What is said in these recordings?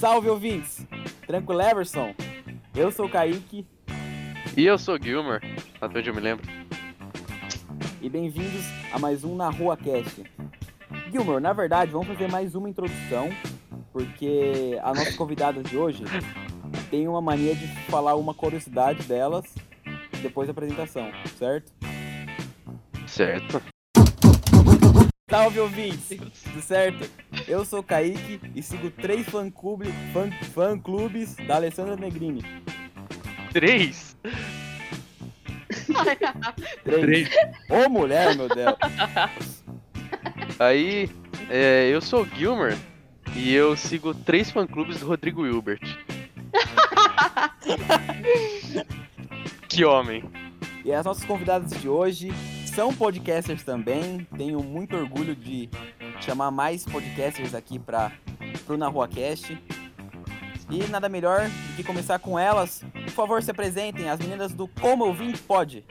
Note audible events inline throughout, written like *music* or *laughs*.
Salve ouvintes! Tranquilo, Everson? Eu sou o Kaique. E eu sou o Gilmer, até onde eu me lembro. E bem-vindos a mais um Na Rua Cast. Gilmer, na verdade, vamos fazer mais uma introdução, porque a nossa convidada de hoje tem uma mania de falar uma curiosidade delas depois da apresentação, certo? Certo. Salve ouvintes, tudo certo? Eu sou o Kaique e sigo três fã-clubes fã, fã clubes da Alessandra Negrini. Três? Três. Três. Ô mulher, meu Deus. Aí, é, eu sou o Gilmer e eu sigo três fã-clubes do Rodrigo Hilbert. *laughs* que homem. E as nossas convidadas de hoje são podcasters também. Tenho muito orgulho de chamar mais podcasters aqui para pro Na Rua Cast. E nada melhor do que começar com elas. Por favor, se apresentem, as meninas do Como Ouvinte Pode.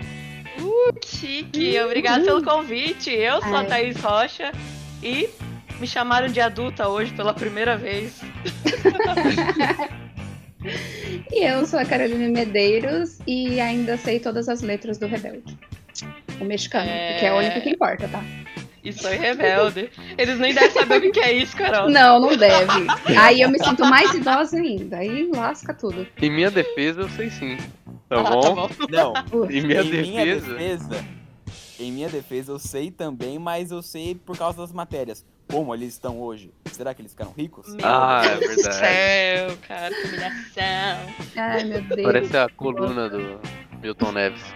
Chique, obrigado pelo convite. Eu sou a Ai. Thaís Rocha e me chamaram de adulta hoje pela primeira vez. *laughs* E eu sou a Carolina Medeiros e ainda sei todas as letras do Rebelde. O mexicano, É. que é o único que importa, tá? E sou rebelde. Eles nem devem saber o que é isso, Carol. Não, não deve. Aí eu me sinto mais idosa ainda. Aí lasca tudo. Em minha defesa, eu sei sim. Tá Ah, bom? tá bom. Não. Em minha em minha defesa. defesa, em minha defesa eu sei também, mas eu sei por causa das matérias. Como eles estão hoje? Será que eles ficaram ricos? Meu Ah, é Deus do verdade. céu, cara, que humilhação. Ai, meu Deus. Parece a coluna do Milton Neves.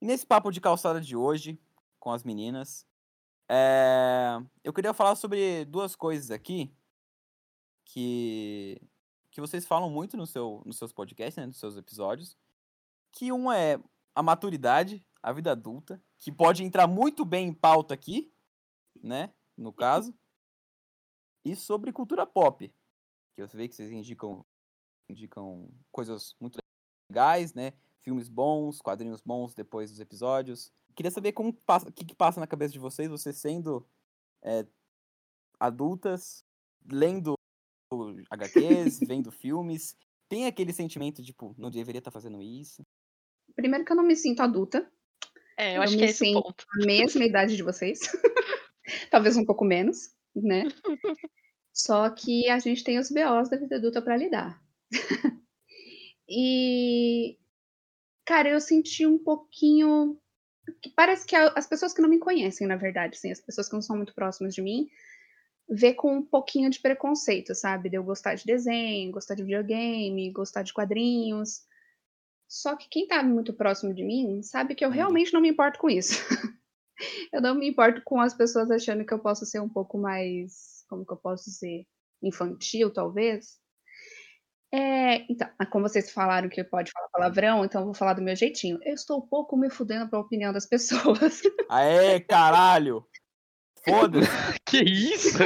E nesse papo de calçada de hoje, com as meninas, é, eu queria falar sobre duas coisas aqui que, que vocês falam muito no seu, nos seus podcasts, né, nos seus episódios. Que uma é a maturidade, a vida adulta, que pode entrar muito bem em pauta aqui, né? No caso. *laughs* E sobre cultura pop. Que eu sei que vocês indicam, indicam coisas muito legais, né? Filmes bons, quadrinhos bons depois dos episódios. Queria saber como passa, o que, que passa na cabeça de vocês, vocês sendo é, adultas, lendo HQs, *laughs* vendo filmes. Tem aquele sentimento, tipo, não deveria estar fazendo isso. Primeiro que eu não me sinto adulta. É, eu, Eu acho me que é esse ponto. A mesma idade de vocês. *laughs* Talvez um pouco menos, né? *laughs* Só que a gente tem os BOs da vida adulta pra lidar. e, cara, eu senti um pouquinho. que Parece que as pessoas que não me conhecem, na verdade, assim, as pessoas que não são muito próximas de mim, vê com um pouquinho de preconceito, sabe? De eu gostar de desenho, gostar de videogame, gostar de quadrinhos. Só que quem tá muito próximo de mim sabe que eu Uhum. realmente não me importo com isso. *laughs* eu não me importo com as pessoas achando que eu posso ser um pouco mais, como que eu posso dizer, infantil, talvez. É, então, como vocês falaram que pode falar palavrão, então eu vou falar do meu jeitinho. Eu estou um pouco me fudendo pra opinião das pessoas. *laughs* Aê, caralho! Foda-se! *laughs* Que isso?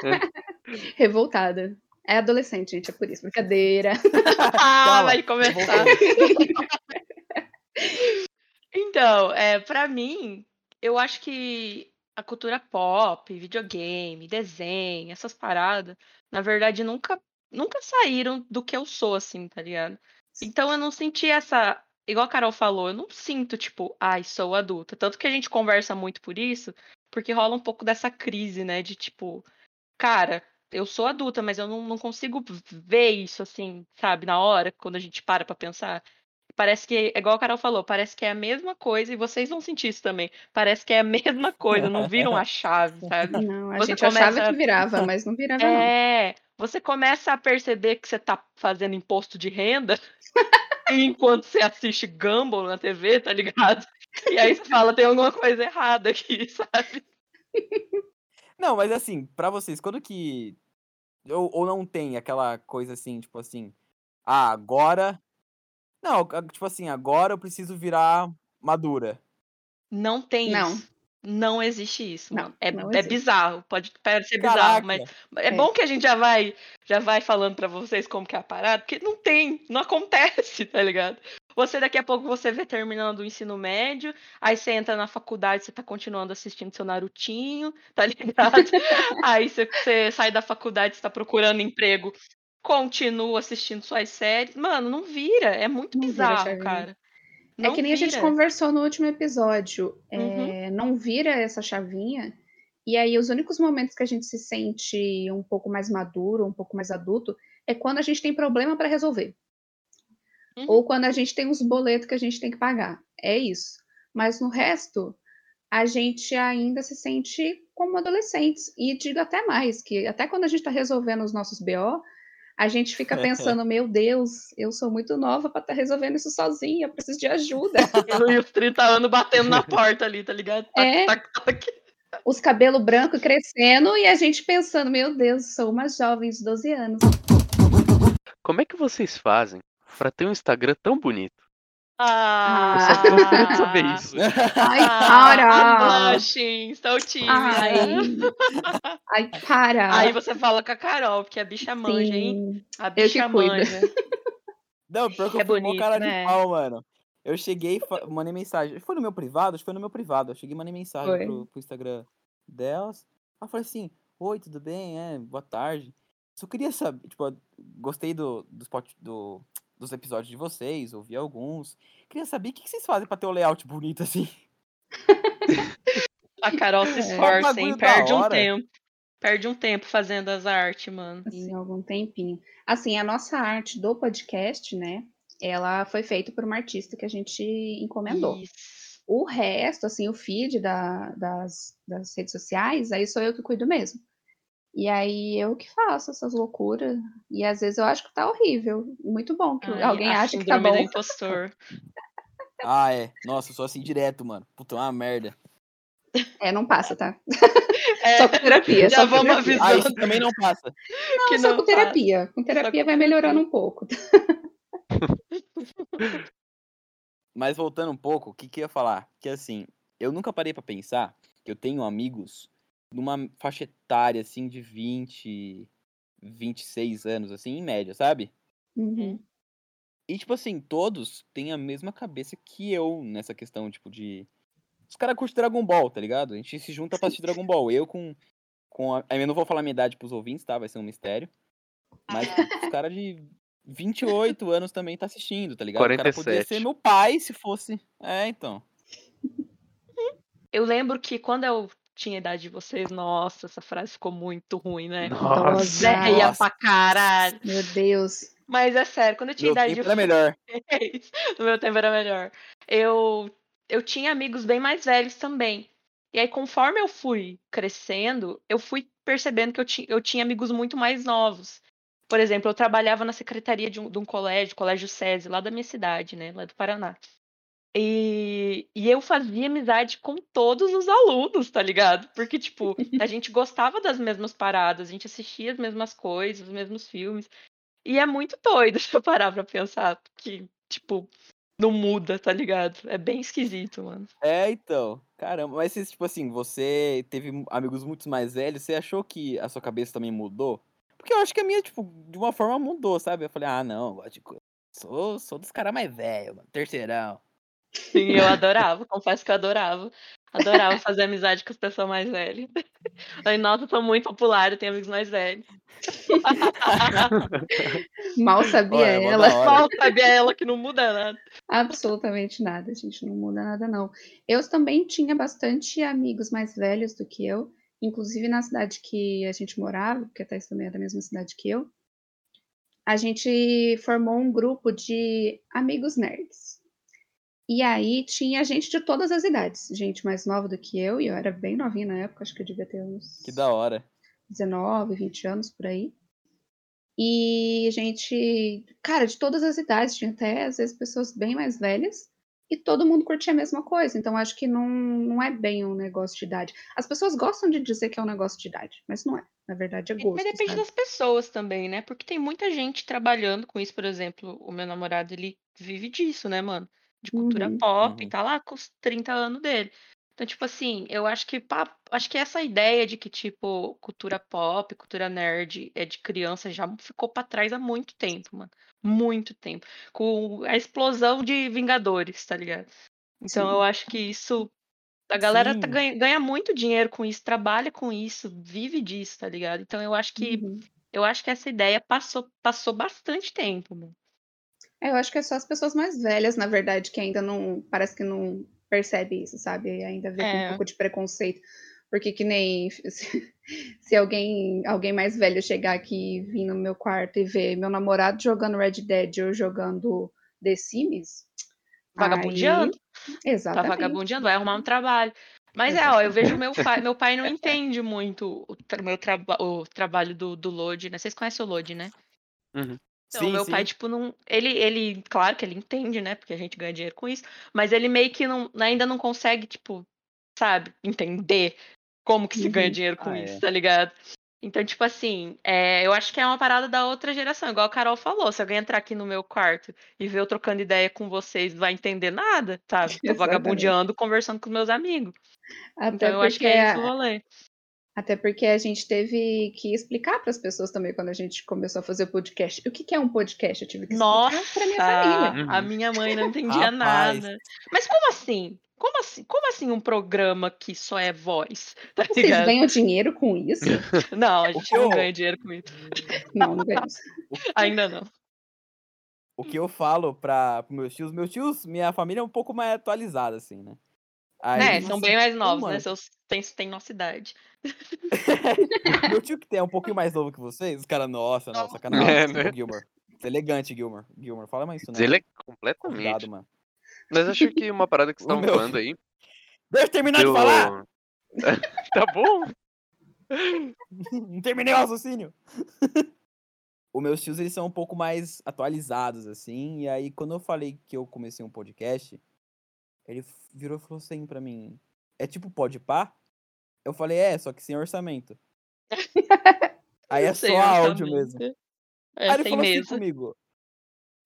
*laughs* Revoltada. É adolescente, gente, é por isso. Brincadeira. Ah, Calma, vai começar. Então, é, para mim, eu acho que a cultura pop, videogame, desenho, essas paradas, na verdade, nunca, nunca saíram do que eu sou, assim, tá ligado? Então eu não senti essa. Igual a Carol falou, eu não sinto, tipo, ai, sou adulta. Tanto que a gente conversa muito por isso, porque rola um pouco dessa crise, né? De tipo, cara, eu sou adulta, mas eu não, não consigo ver isso, assim, sabe, na hora, quando a gente para pra pensar. Parece que, é igual a Carol falou, parece que é a mesma coisa, e vocês vão sentir isso também. Parece que é a mesma coisa, não viram a chave, sabe? *laughs* Não, a Você gente achava começa- que virava, mas não virava, não. É, você começa a perceber que você tá fazendo imposto de renda *laughs* enquanto você assiste Gumball na TV, tá ligado? E aí você fala, tem alguma coisa errada aqui, *laughs* sabe? Não, mas assim, pra vocês, quando que. Ou, ou não tem aquela coisa assim, tipo assim. Ah, agora. Não, tipo assim, agora eu preciso virar madura. Não tem Não. isso. Não existe isso, Não, mano. É, é bizarro, pode parecer bizarro, Caraca! mas é, É. bom que a gente já vai já vai falando pra vocês como que é a parada, porque não tem, não acontece, tá ligado? Você daqui a pouco você vê terminando o ensino médio, aí você entra na faculdade, você tá continuando assistindo seu Narutinho, tá *laughs* ligado? aí você, você sai da faculdade, você tá procurando emprego, continua assistindo suas séries. Mano, não vira, é muito Não vira, bizarro, Chavinha. cara. É Não que nem a gente vira. conversou no último episódio. Uhum. é, não vira essa chavinha. E aí, os únicos momentos que a gente se sente um pouco mais maduro, um pouco mais adulto, é quando a gente tem problema para resolver. Uhum. Ou quando a gente tem uns boletos que a gente tem que pagar. É isso. Mas no resto, a gente ainda se sente como adolescentes. E digo até mais, que até quando a gente está resolvendo os nossos BO, a gente fica pensando, *laughs* meu Deus, eu sou muito nova para estar resolvendo isso sozinha, eu preciso de ajuda. *laughs* E os 30 anos batendo na *laughs* porta ali, tá ligado? Tac, É. tac, tac. Os cabelos brancos crescendo e a gente pensando, meu Deus, sou uma jovem de 12 anos. Como é que vocês fazem pra ter um Instagram tão bonito? Ah, Eu só de saber isso. Ai, Ah, para! blushing, estou tímida. Ai, ai, para! Aí você fala com a Carol, porque a bicha manja, hein? A bicha manja. Não, pior que eu É bonito, cara né? de pau, mano. Eu cheguei e mandei mensagem. Foi no meu privado? Acho que foi no meu privado. Eu cheguei e mandei mensagem pro, pro Instagram delas. Eu falei assim, oi, tudo bem? É, boa tarde. Só queria saber, tipo, gostei do, do, spot, do, dos episódios de vocês, ouvi alguns. Queria saber o que, vocês fazem pra ter o layout bonito assim. *laughs* A Carol se É. esforça, bagulho hein? Perde um tempo. Perde um tempo fazendo as artes, mano. Assim, algum tempinho. Assim, a nossa arte do podcast, né? Ela foi feita por uma artista que a gente encomendou. Isso. O resto, assim, o feed da- das, das redes sociais, aí sou eu que cuido mesmo. E aí eu que faço essas loucuras. E às vezes eu acho que tá horrível. Muito bom que Ai, alguém acha que tá bom. do *laughs* impostor. Ah, é. Nossa, eu sou assim direto, mano. Puta, é uma merda. É, não passa, tá? É, Só com terapia. já só vamos terapia. avisar. Ah, isso também não passa. que Só não com terapia. Com terapia vai melhorando um pouco. *laughs* Mas voltando um pouco, o que, que eu ia falar? Que assim, eu nunca parei pra pensar que eu tenho amigos numa faixa etária, assim, de 20, 26 anos, assim, em média, sabe? Uhum. E, tipo assim, todos têm a mesma cabeça que eu nessa questão, tipo, de. Os caras curtem Dragon Ball, tá ligado? A gente se junta pra assistir Dragon Ball. Eu com. com a... Eu não vou falar minha idade pros ouvintes, tá? Vai ser um mistério. Mas os caras de 28 *laughs* anos também tá assistindo, tá ligado? O cara podia 47. ser meu pai se fosse. É, então. Eu lembro que quando eu tinha a idade de vocês, nossa, essa frase ficou muito ruim, né? Nossa. Nossa. pra caralho. Meu Deus. Mas é sério, quando eu tinha Meu idade tempo de era melhor. É isso. *laughs* No meu tempo era melhor. Eu, eu tinha amigos bem mais velhos também. E aí, conforme eu fui crescendo, eu fui percebendo que eu, ti, eu tinha amigos muito mais novos. Por exemplo, eu trabalhava na secretaria de um, de um colégio, Colégio SESI, lá da minha cidade, né? Lá do Paraná. E, e eu fazia amizade com todos os alunos, tá ligado? Porque, tipo, a *laughs* gente gostava das mesmas paradas, a gente assistia as mesmas coisas, os mesmos filmes. E é muito doido *laughs* se eu parar pra pensar que, tipo, não muda, tá ligado? É bem esquisito, mano. É, então. Caramba, mas se, tipo assim, você teve amigos muito mais velhos, você achou que a sua cabeça também mudou? Porque eu acho que a minha, tipo, de uma forma mudou, sabe? Eu falei, ah, não, gosto de co- sou, sou dos caras mais velhos, mano, terceirão. Sim, eu adorava, confesso que eu adorava. Adorava fazer amizade com as pessoas mais velhas. *laughs* Aí, nossa, eu sou muito popular, eu tenho amigos mais velhos. *laughs* Mal sabia Olha, é ela. Mal sabia ela que não muda nada. Absolutamente nada, gente. Não muda nada, não. Eu também tinha bastante amigos mais velhos do que eu. Inclusive na cidade que a gente morava, porque a Thais também é da mesma cidade que eu. A gente formou um grupo de amigos nerds. E aí tinha gente de todas as idades. Gente mais nova do que eu, e eu era bem novinha na época, acho que eu devia ter uns Que da hora. 19, 20 anos por aí. E gente, cara, de todas as idades, tinha até às vezes pessoas bem mais velhas, e todo mundo curtia a mesma coisa. Então acho que não, não é bem um negócio de idade. As pessoas gostam de dizer que é um negócio de idade, mas não é. Na verdade é gosto. Mas depende sabe? das pessoas também, né? Porque tem muita gente trabalhando com isso, por exemplo, o meu namorado, ele vive disso, né, mano? De cultura Uhum. pop, e Uhum. tá lá com os 30 anos dele. Então, tipo assim, eu acho que acho que essa ideia de que, tipo, cultura pop, cultura nerd é de criança já ficou pra trás há muito tempo, mano. Muito tempo. Com a explosão de Vingadores, tá ligado? Então Sim. eu acho que isso. A galera tá ganha, ganha muito dinheiro com isso, trabalha com isso, vive disso, tá ligado? Então eu acho que Uhum. eu acho que essa ideia passou, passou bastante tempo, mano. É, eu acho que é só as pessoas mais velhas, na verdade, que ainda não. Parece que não percebe isso, sabe? Ainda vê com um É. pouco de preconceito. Porque que nem *laughs* se, se alguém, alguém mais velho chegar aqui e vir no meu quarto e ver meu namorado jogando Red Dead ou jogando The Sims. Vagabundeando. Aí, Tá exatamente. vagabundeando, vai arrumar um trabalho. Mas é, ó, eu vejo meu pai. Meu pai não entende muito o tra- meu traba o trabalho do, do Load, né? Vocês conhecem o Load, né? Uhum. Então, sim, meu sim. pai, tipo, não. Ele, ele, claro que ele entende, né? Porque a gente ganha dinheiro com isso. Mas ele meio que não, ainda não consegue, tipo, sabe, entender como que se ganha Uhum. dinheiro com Ah, isso, é. tá ligado? Então, tipo assim, é, eu acho que é uma parada da outra geração, igual a Carol falou. Se alguém entrar aqui no meu quarto e ver eu trocando ideia com vocês, não vai entender nada, sabe? *laughs* Tô Exatamente. vagabundeando, conversando com meus amigos. Até Então, eu acho que é isso o rolê. Até porque a gente teve que explicar para as pessoas também quando a gente começou a fazer o podcast. O que, que é um podcast? Eu tive que explicar para minha família. Nossa, a Uhum. minha mãe não entendia nada. Mas como assim? Como assim? Como assim um programa que só é voz? Tá Vocês ligado? ganham dinheiro com isso? *laughs* Não, a gente não ganha dinheiro com isso. Não, não ganhamos. Ainda não. o que eu falo para meus tios, meus tios, minha família é um pouco mais atualizada, assim, né? Aí Né, são bem mais "Pô, novos, né? mano, Seus têm, têm nossa idade. *laughs* meu tio que tem é um pouquinho *laughs* mais novo que vocês, os caras, nossa, Não. sacanagem. É, né? Gilmore, você é elegante, Gilmore. Gilmore, fala mais isso não, Ele é hein? completamente. Convidado, mano. Mas acho que uma parada que *laughs* vocês estavam meu... falando aí. Deixa eu terminar de falar! Eu... tá bom? Não terminei o raciocínio. Os meus tios, eles são um pouco mais atualizados, assim. E aí, quando eu falei que eu comecei um podcast, ele virou e falou assim pra mim: É tipo Podpah? Eu falei: É, só que sem orçamento. *laughs* Aí é só áudio mesmo. É, Aí ele falou assim mesa. comigo.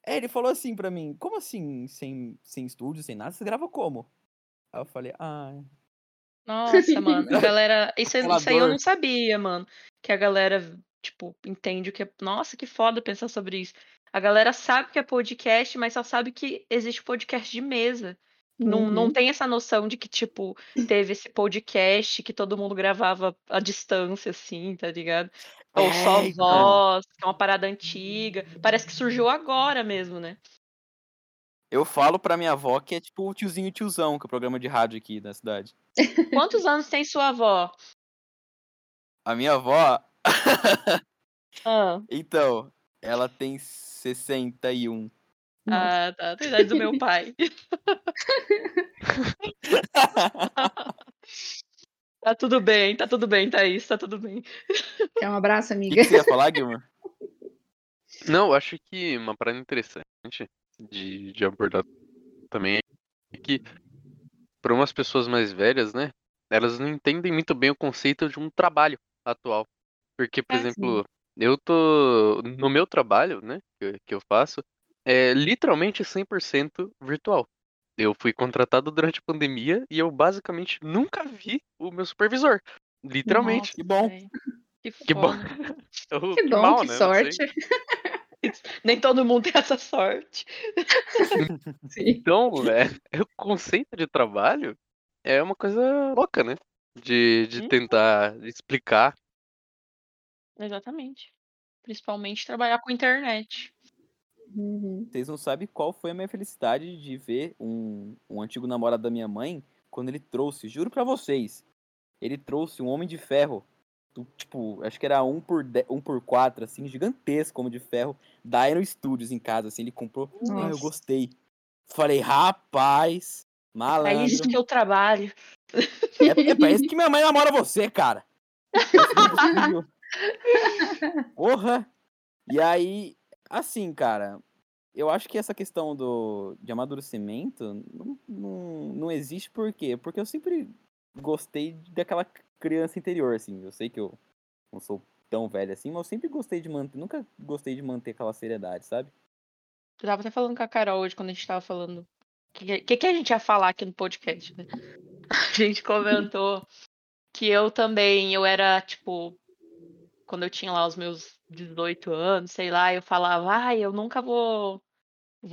É, ele falou assim pra mim: Como assim, sem, sem estúdio, sem nada? Você grava como? Aí eu falei: Ah. Nossa, *laughs* mano, a galera. Isso, Aquela isso aí eu não sabia, mano. Que a galera, tipo, entende o que é. Nossa, que foda pensar sobre isso. A galera sabe que é podcast, mas só sabe que existe podcast de mesa. Não, não Uhum. tem essa noção de que, tipo, teve esse podcast que todo mundo gravava à distância, assim, tá ligado? Ou só É, então. voz, que é uma parada antiga. Parece que surgiu agora mesmo, né? Eu falo pra minha avó que é tipo o tiozinho e tiozão, que é o programa de rádio aqui da cidade. Quantos anos tem sua avó? A minha avó, Ah, *laughs* então, ela tem 61. Ah tá. Da idade do meu pai. *laughs* Tá tudo bem, tá tudo bem, Thaís, tá tudo bem. Quer um abraço, O que, amiga? que você ia falar, Gilmar? *laughs* Não, eu acho que uma parada interessante de, de abordar também é que para umas pessoas mais velhas, né, elas não entendem muito bem o conceito de um trabalho atual. Porque, por É, exemplo, eu tô no meu trabalho, né, que, que eu faço, é literalmente 100% virtual. Eu fui contratado durante a pandemia e eu basicamente nunca vi o meu supervisor. Literalmente. Que bom. Que Que bom. Ou *laughs* Que bom, mal, que né? Sorte. *laughs* Nem todo mundo tem essa sorte. *laughs* Sim. Então, é, o conceito de trabalho é uma coisa louca, né? De, de Hum. tentar explicar. Exatamente. Principalmente trabalhar com internet. Uhum. Vocês não sabem qual foi a minha felicidade de ver um, um antigo namorado da minha mãe quando ele trouxe, juro pra vocês, ele trouxe um Homem de Ferro, do, tipo, acho que era um por, de, um por quatro, assim, gigantesco Homem de Ferro, da Iron Studios em casa, assim, ele comprou, ah, eu gostei. Falei, rapaz, É malandro. isso que eu trabalho. É, é pra isso que minha mãe namora você, cara. É possível. *laughs* Porra! E aí, assim, cara, eu acho que essa questão do, de amadurecimento não, não, não existe por quê? Porque eu sempre gostei daquela criança interior, assim. Eu sei que eu não sou tão velho assim, mas eu sempre gostei de manter, nunca gostei de manter aquela seriedade, sabe? Eu tava até falando com a Carol hoje quando a gente tava falando. O que, que, que a gente ia falar aqui no podcast, né? *laughs* A gente comentou que eu também, eu era, tipo, quando eu tinha lá os meus 18 anos, sei lá, eu falava, ai, eu nunca vou,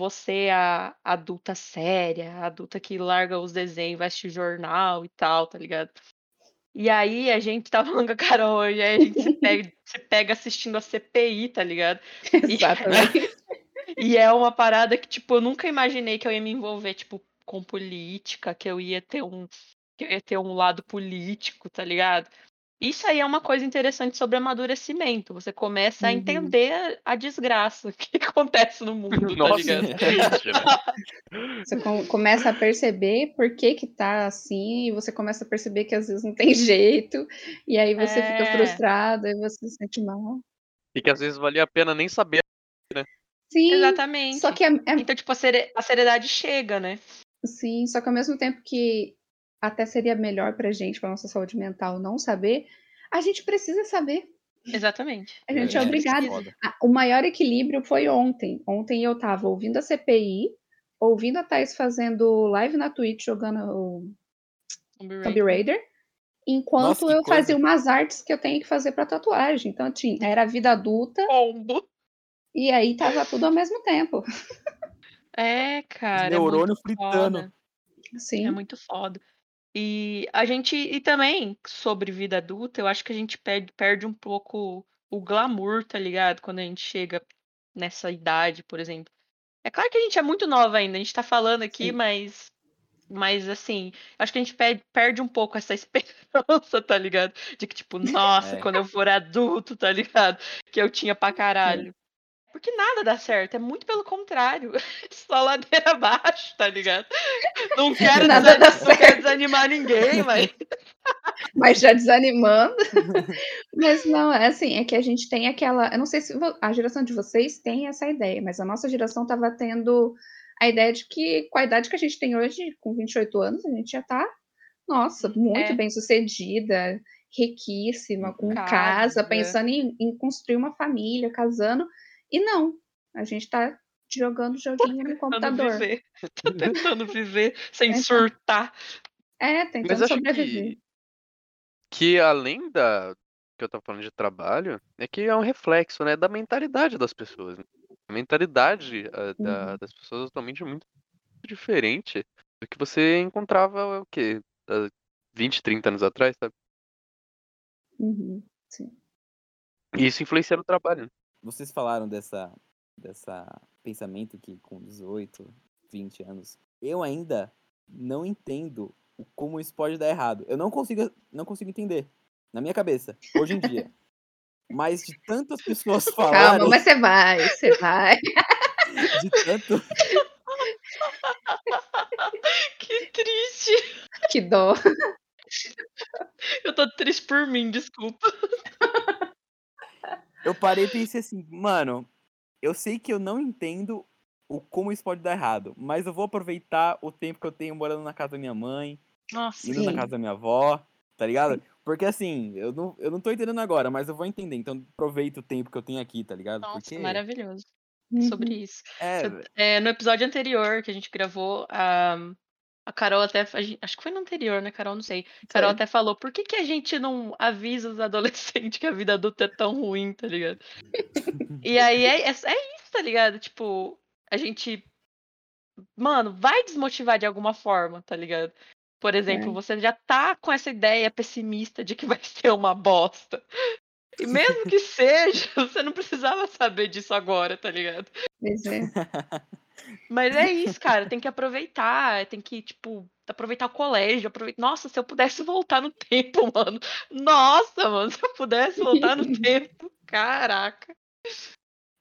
ser a adulta séria, a adulta que larga os desenhos, vai assistir jornal e tal, tá ligado? E aí a gente tá *laughs* falando com a Carol hoje, aí a gente se pega, *laughs* se pega assistindo a CPI, tá ligado? *laughs* Exatamente. E é uma parada que, tipo, eu nunca imaginei que eu ia me envolver, tipo, com política, que eu ia ter um, que eu ia ter um lado político, tá ligado? Isso aí é uma coisa interessante sobre amadurecimento. Você começa a Uhum. entender a desgraça *laughs* que acontece no mundo, tá Nossa, né? Você com- começa a perceber por que que tá assim, e você começa a perceber que às vezes não tem *laughs* jeito, e aí você fica É. frustrado, aí você se sente mal. E que às vezes valia a pena nem saber. Sim, Exatamente. só que é, é- Então, tipo, a, a seriedade chega, né? sim, só que ao mesmo tempo que até seria melhor pra gente, pra nossa saúde mental, não saber, a gente precisa saber. Exatamente. A gente é, É, obrigado. O maior equilíbrio foi ontem. Ontem eu tava ouvindo a CPI, ouvindo a Thais fazendo live na Twitch jogando o Tomb Raider, enquanto Nossa, eu coisa. fazia umas artes que eu tenho que fazer pra tatuagem. Então, tinha, era a vida adulta Combo. e aí tava tudo ao mesmo tempo. É, cara. neurônio é fritando. Sim. É muito foda. E a gente. E também, sobre vida adulta, eu acho que a gente perde, perde um pouco o glamour, tá ligado? Quando a gente chega nessa idade, por exemplo. É claro que a gente é muito nova ainda, a gente tá falando aqui, Sim. mas. Mas assim, acho que a gente perde, perde um pouco essa *laughs* esperança, tá ligado? De que, tipo, *laughs* nossa, É. quando eu for adulto, tá ligado? Que eu tinha pra caralho. Porque nada dá certo, é muito pelo contrário. *laughs* Só ladeira abaixo, tá ligado? Não *laughs* quero, Nada dá não quero desanimar ninguém, mas. *laughs* Mas já desanimando. mas não, é assim, é que a gente tem aquela. Eu não sei se a geração de vocês tem essa ideia, mas a nossa geração tava tendo a ideia de que, com a idade que a gente tem hoje, com 28 anos, a gente já tá, nossa, muito É. bem sucedida, riquíssima, com Casa. casa, pensando em, em construir uma família, casando. E não, a gente tá jogando joguinho no Tentando computador. viver. Tô *laughs* tentando viver sem É. surtar. É, Mas tentando acho sobreviver. que, que além da que eu tava falando de trabalho, é que é um reflexo, né, da mentalidade das pessoas. né? A mentalidade da- Uhum. das pessoas atualmente é muito diferente do que você encontrava o quê? Há 20, 30 anos atrás, sabe? Uhum, sim. E isso influencia no trabalho. né? Vocês falaram dessa, dessa pensamento que com 18, 20 anos, eu ainda não entendo como isso pode dar errado. Eu não consigo, não consigo entender na minha cabeça, hoje em dia. *laughs* Mas de tantas pessoas Calma, falarem, mas você vai, você vai. *laughs* de tanto, Que triste. Que dó. Eu tô triste por mim, desculpa. *laughs* eu parei e pensei assim, mano, eu sei que eu não entendo o como isso pode dar errado, mas eu vou aproveitar o tempo que eu tenho morando na casa da minha mãe, Nossa. indo na Sim. casa da minha avó, tá ligado? Porque assim, eu não, eu não tô entendendo agora, mas eu vou entender. Então aproveita o tempo que eu tenho aqui, tá ligado? Nossa, Porque maravilhoso. Uhum. Sobre isso. é, é, no episódio anterior que a gente gravou, a, a Carol até. a acho que foi no anterior, né, Carol? Não sei. Carol Foi. até falou: por que, que a gente não avisa os adolescentes que a vida adulta é tão ruim, tá ligado? *laughs* e aí é, é, é isso, tá ligado? Tipo, a gente. Mano, vai desmotivar de alguma forma, tá ligado? Por exemplo, É. você já tá com essa ideia pessimista de que vai *laughs* ser uma bosta. E mesmo que *laughs* seja, você não precisava saber disso agora, tá ligado? Pois é. Mas é isso, cara. Tem que aproveitar. Tem que, tipo, aproveitar o colégio. Aproveitar... Nossa, se eu pudesse voltar no tempo, *laughs* mano. Nossa, mano, se eu pudesse voltar no *laughs* tempo. Caraca.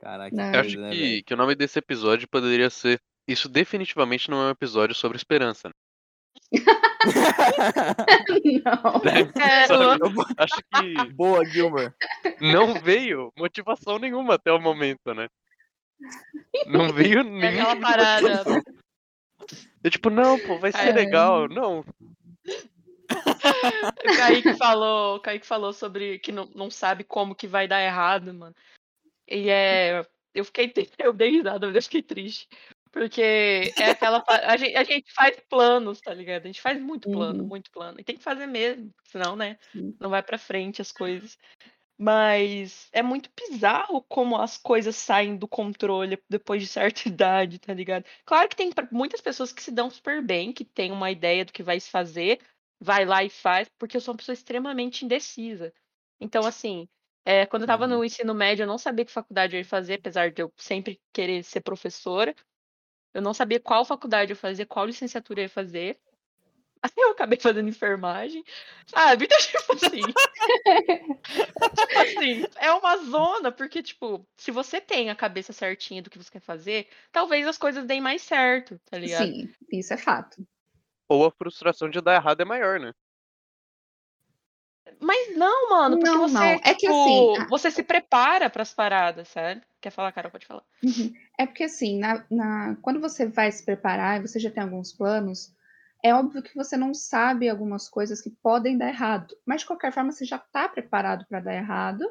Caraca, Eu acho né, que, velho? que o nome desse episódio poderia ser. Isso definitivamente não é um episódio sobre esperança. né? *laughs* Não. É, Sabe? Eu Acho que Boa, Gilmer. não veio motivação nenhuma até o momento, né? Não *laughs* veio É nenhuma aquela parada. motivação. Eu, tipo, não, pô, vai ser É. legal. Não, *laughs* O Kaique falou, o Kaique falou sobre que não, não sabe como que vai dar errado, mano. E é. Eu fiquei. *laughs* Eu dei risada, mas eu fiquei triste. Porque é aquela. A gente, a gente faz planos, tá ligado? A gente faz muito plano, Uhum. muito plano. E tem que fazer mesmo, senão, né? Sim. Não vai pra frente as coisas. Mas é muito bizarro como as coisas saem do controle depois de certa *laughs* idade, tá ligado? Claro que tem muitas pessoas que se dão super bem, que tem uma ideia do que vai se fazer, vai lá e faz, porque eu sou uma pessoa extremamente indecisa. Então, assim, é, quando eu tava Uhum. no ensino médio, eu não sabia que faculdade eu ia fazer, apesar de eu sempre querer ser professora. Eu não sabia qual faculdade eu fazia, qual licenciatura eu ia fazer. Aí *laughs* eu acabei fazendo enfermagem, sabe? Então, *laughs* tipo assim. tipo assim, é uma zona, porque, tipo, se você tem a cabeça certinha do que você quer fazer, talvez as coisas deem mais certo, tá ligado? Sim, isso é fato. Ou a frustração de dar errado é maior, né? Mas não, mano, porque Não, você, não, é que tipo, assim, a- você se prepara pras paradas, sabe? Quer falar, Carol? Pode falar. Uhum. É porque assim, na, na- quando você vai se preparar e você já tem alguns planos, é óbvio que você não sabe algumas coisas que podem dar errado, mas de qualquer forma você já está preparado para dar errado,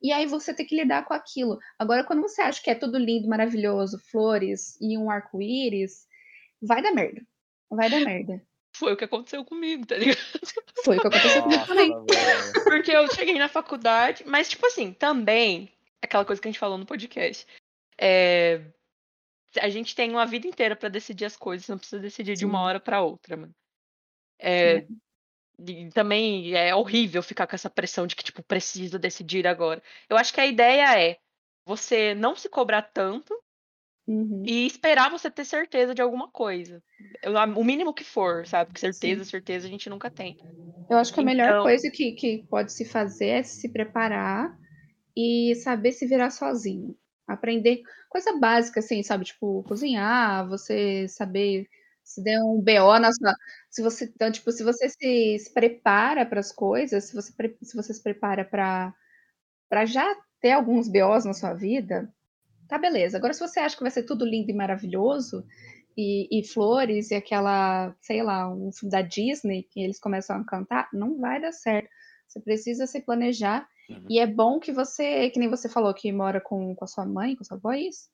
e aí você tem que lidar com aquilo. Agora, quando você acha que é tudo lindo, maravilhoso, flores e um arco-íris, vai dar merda. Vai dar merda. Foi o que aconteceu comigo, tá ligado? Foi o que aconteceu comigo também. velho. Porque eu cheguei na faculdade, mas, tipo assim, também, aquela coisa que a gente falou no podcast. É, a gente tem uma vida inteira pra decidir as coisas, não precisa decidir de uma Sim. hora pra outra, mano. É, Sim. e também é horrível ficar com essa pressão de que, tipo, preciso decidir agora. Eu acho que a ideia é você não se cobrar tanto Uhum. e esperar você ter certeza de alguma coisa. O mínimo que for, sabe? Porque certeza, certeza a gente nunca tem. Eu acho que a melhor Então- coisa que, que pode se fazer é se preparar e saber se virar sozinho. Aprender coisa básica, assim, sabe? Tipo, cozinhar, você saber se der um BO na sua. Se você, então, tipo, se você se, prepara para as coisas, se você, se você se prepara para para já ter alguns BOs na sua vida, tá beleza. Agora, se você acha que vai ser tudo lindo e maravilhoso, e, e flores, e aquela, sei lá, um filme da Disney, que eles começam a cantar, não vai dar certo. Você precisa se planejar. Uhum. E é bom que você, que nem você falou, que mora com, com a sua mãe, com a sua avó, é isso?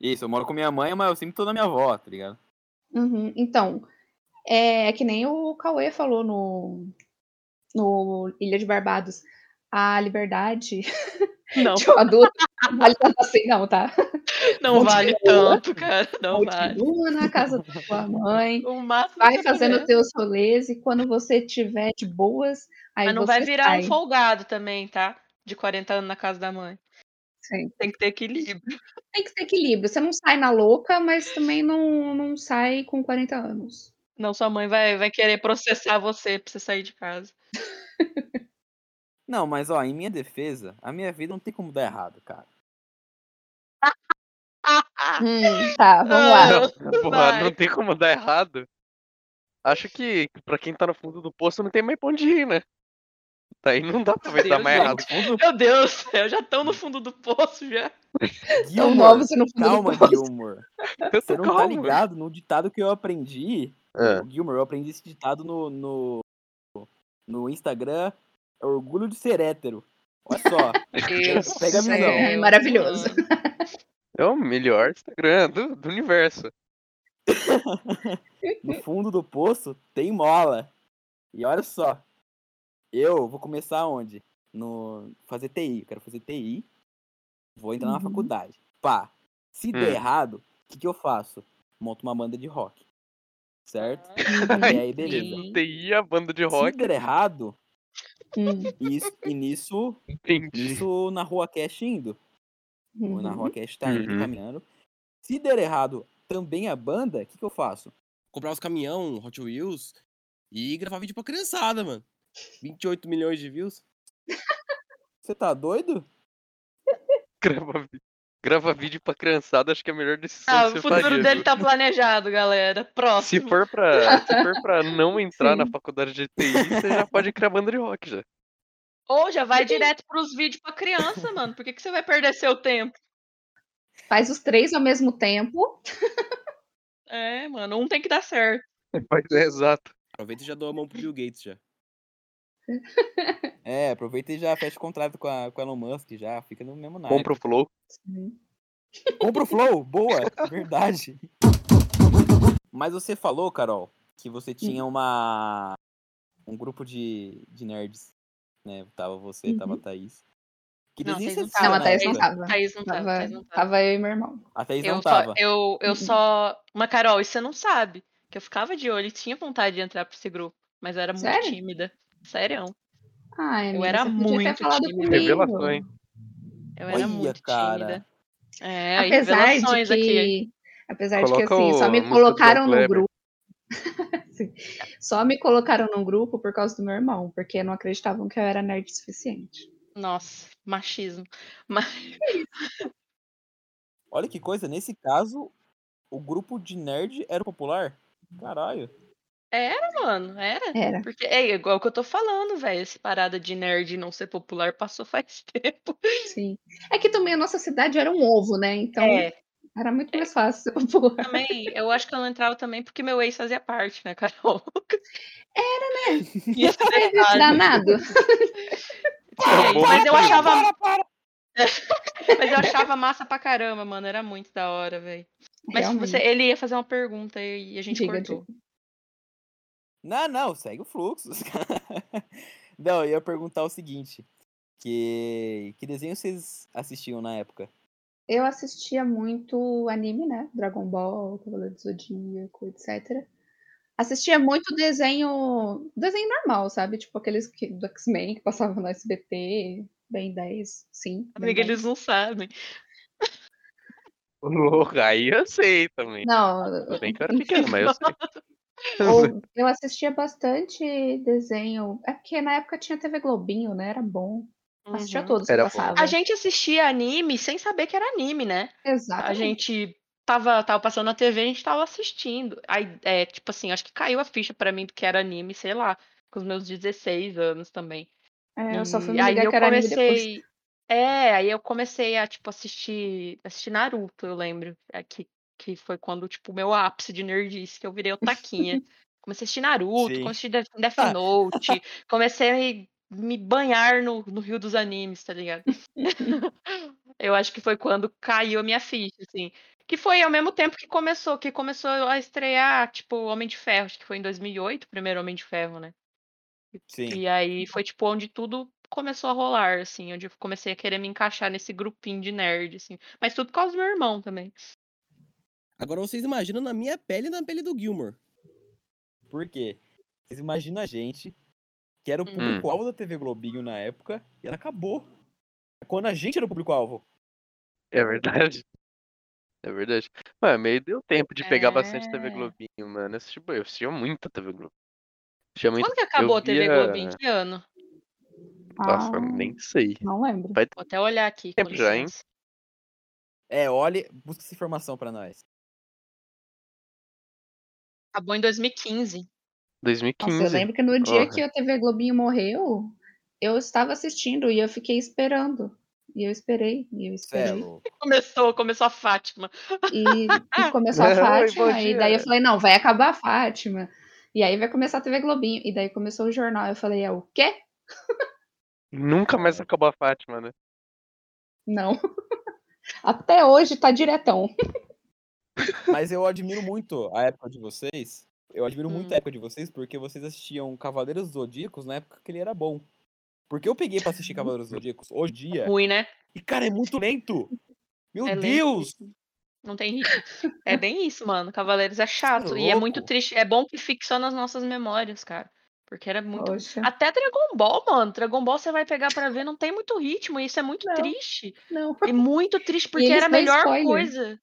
Isso, eu moro com minha mãe, mas eu sempre tô na minha avó, tá ligado? Uhum. Então, é, que nem o Cauê falou no, no Ilha de Barbados. A liberdade Não, *laughs* de um adulto assim, não, tá? Não vale tanto, cara. Não vale. Continua na casa da sua mãe, O máximo vai fazendo puder. teus rolês e quando você tiver de boas, aí Mas não você vai virar sai. um folgado também, tá? De 40 anos na casa da mãe. Sim. Tem que ter equilíbrio. Tem que ter equilíbrio. Você não sai na louca, mas também não, não sai com 40 anos. Não, sua mãe vai, vai querer processar você pra você sair de casa. *laughs* Não, mas ó, em minha defesa, a minha vida não tem como dar errado, cara. Hum, *laughs* tá, vamos lá. Não, porra, não tem como dar errado. Acho que pra quem tá no fundo do poço não tem mais pra onde ir, né? Daí não dá pra ver dar Deus, mais errado. Fundo Meu Deus céu, já estão no fundo do poço já. *laughs* Tão Gilmore, novos e no fundo calma, do poço. Gilmore. *laughs* Eu Você não tá calmo. ligado no ditado que eu aprendi. É. Gilmore, eu aprendi esse ditado no, no, no Instagram. É orgulho de ser hétero. Olha só. Deus Pega a visão. É maravilhoso. É o melhor Instagram do, do universo. *laughs* No fundo do poço tem mola. E olha só. Eu vou começar onde? No fazer TI. Eu quero fazer TI. Vou entrar na Uhum. faculdade. Pá. Se der Hum. errado, o que, que eu faço? Monto uma banda de rock. Certo? Uhum. E aí, beleza. TI, a banda de Se rock. der errado, Hum, isso, e nisso, Entendi. nisso na rua Cash indo. Na uhum. rua Cash tá indo, Uhum. caminhando. Se der errado também a banda, o que, que eu faço? comprar os caminhão, Hot Wheels e gravar vídeo pra criançada, mano. 28 milhões de views. Você tá doido? Grava, grava vídeo pra criançada, acho que é a melhor decisão Ah, que o futuro faria, dele viu? tá planejado, galera. Se Próximo. for, pra, se for pra *laughs* não entrar na Sim. faculdade de TI, você já pode criar banda de rock já. Ou já vai direto pros vídeos pra criança, mano. Por que, que você vai perder seu tempo? Faz os três ao mesmo tempo. É, mano, um tem que dar certo. Mas é exato. Aproveita e já dou a mão pro Bill Gates já. *laughs* É, aproveita e já fecha o contrato com, a, com Elon Musk, já fica no mesmo naipe. Compra o Flow. Compra o Flow, boa, *laughs* verdade. Mas você falou, Carol, que você tinha uma um grupo de, de nerds. Né? Tava você, tava a Uhum. Thaís. Que Não, desenho Thaís não você tava, Não, a Thaís não tava. Thaís não tava, Tava, Thaís não tava. tava eu e meu irmão. A Thaís Eu não só, tava. eu, eu Uhum. só. Uma Carol, e você não sabe. Que eu ficava de olho e tinha vontade de entrar pra esse grupo. Mas eu era muito Sério? tímida. Sério. Ai, amiga, era muito tímida. Revelações. Eu era Olha, muito cara. tímida. É, Apesar de que. aqui. Apesar de que Coloca assim, só me colocaram no grupo. Só me colocaram no grupo por causa do meu irmão, porque não acreditavam que eu era nerd o suficiente. Nossa, machismo. Mas, *laughs* Olha que coisa, nesse caso, o grupo de nerd era popular? Caralho. mano, era. Era. Porque é igual que eu tô falando, velho. Essa parada de nerd não ser popular passou faz *laughs* tempo. Sim. É que também a nossa cidade era um ovo, né? Então É, era muito mais fácil *laughs* popular. também, eu acho que eu não entrava também porque meu ex fazia parte, né, Carol? Era, né? *laughs* Isso é esse verdade. danado. Isso, mas eu para, achava. *laughs* Mas eu achava massa pra caramba, mano. Era muito da hora, velho. Mas você, ele ia fazer uma pergunta e a gente Diga, cortou. Não, não, segue o fluxo. não, eu ia perguntar o seguinte. Que, que desenho vocês assistiam na época? Eu assistia muito anime, né? Dragon Ball, Cavaleiro do Zodíaco, etc. Assistia muito desenho. Desenho normal, sabe? Tipo aqueles que, do X-Men que passavam no SBT, bem 10, sim. Amiga, 10. eles não sabem. *laughs* Louco, aí eu sei também. Não, bem que eu era *laughs* pequeno, mas eu sei. *laughs* ou- eu assistia bastante desenho. É porque na época tinha TV Globinho, né? Era bom. Assistia Uhum. todos que Era. A gente assistia anime sem saber que era anime, né? A Exatamente. gente tava, tava passando na TV, a gente tava assistindo. Aí, é, tipo assim, acho que caiu a ficha pra mim do que era anime, sei lá, com os meus 16 anos também. É, eu só fui me aí eu que era anime depois. comecei. É, aí eu comecei a, tipo, assistir, assistir Naruto, eu lembro. É, que, que foi quando, tipo, o meu ápice de nerdice, que eu virei *laughs* otaquinha. Comecei a assistir Naruto, Sim. comecei a assistir Death, Ah. Note, comecei a me, banhar no, no rio dos animes, tá ligado? *laughs* eu acho que foi quando caiu a minha ficha, assim. Que foi ao mesmo tempo que começou, que começou a estrear, tipo, Homem de Ferro, acho que foi em 2008, o primeiro Homem de Ferro, né? Sim. E aí foi tipo onde tudo começou a rolar, assim, onde eu comecei a querer me encaixar nesse grupinho de nerd, assim. Mas tudo por causa do meu irmão também. Agora vocês imaginam na minha pele e na pele do Gilmore. Por quê? Vocês imaginam a gente, que era o Hum. público-alvo da TV Globinho na época, e ela acabou. Quando a gente era o público-alvo. É verdade. É verdade. Mano, meio deu tempo de pegar bastante É. TV Globinho, mano. Eu assistia, eu assistia muita TV Globo. Assistia muito. Quando que acabou eu a TV via- Globinho? Que ano? Nossa, Ah, nem sei. não lembro. Vai Vou até olhar aqui. Tempo já, hein? É, olhe, busca essa informação pra nós. Acabou em 2015. 2015. Nossa, eu lembro que no dia que a TV Globinho morreu, eu estava assistindo e eu fiquei esperando. E eu esperei, e eu é esperei. louco. *laughs* Começou, começou a Fátima. E, e *laughs* começou a Fátima, e dia. daí eu falei, não, vai acabar a Fátima. E aí vai começar a TV Globinho. E daí começou o jornal. Eu falei, é o quê? *laughs* Nunca mais acabou a Fátima, né? Não. Até hoje tá diretão. Mas eu admiro muito a época de vocês. Eu admiro muito Hum. a época de vocês porque vocês assistiam Cavaleiros Zodíacos na época que ele era bom. Porque eu peguei pra assistir Cavaleiros Zodíacos hoje em dia. Ruim, né? E, cara, é muito lento. Meu É lento. Deus! Não tem ritmo. É bem isso, mano. Cavaleiros é chato. E é muito triste. É bom que fixou nas nossas memórias, cara. Porque era muito. Poxa. Até Dragon Ball, mano. Dragon Ball você vai pegar pra ver, não tem muito ritmo. E isso é muito Não. triste. Não. E muito triste, porque era a melhor spoiler. coisa.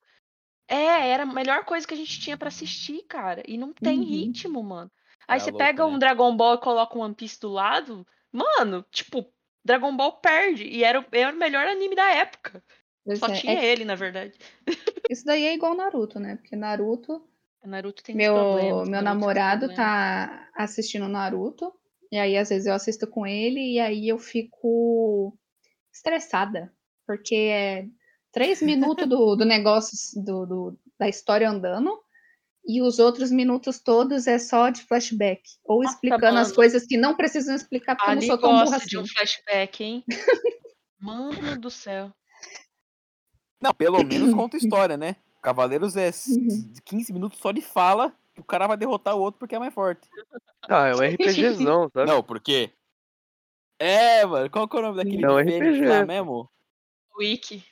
É, era a melhor coisa que a gente tinha pra assistir, cara. E não tem Uhum. ritmo, mano. Aí Era você louco, pega um né? Dragon Ball e coloca um One Piece do lado. Mano, tipo, Dragon Ball perde. E era, o- era o melhor anime da época. Pois Só é, tinha é- ele, na verdade. *laughs* Isso daí é igual Naruto, né? Porque Naruto, Naruto tem meu, problemas. meu Naruto namorado tá assistindo Naruto. E aí, às vezes, eu assisto com ele e aí eu fico estressada. Porque é três minutos do, do negócio do, do- da história andando. E os outros minutos todos é só de flashback. Ou Nossa, explicando as mano. coisas que não precisam explicar, porque eu não Ali sou tão burra gosta de assim. um flashback, hein? Mano do céu. Não, pelo *coughs* menos conta história, né? Cavaleiros é s- Uhum. 15 minutos só de fala que o cara vai derrotar o outro porque é mais forte. Ah, é um RPGzão, sabe? Não, porque É, mano, qual que é o nome daquele Não, fênix RPG. lá mesmo? Wiki.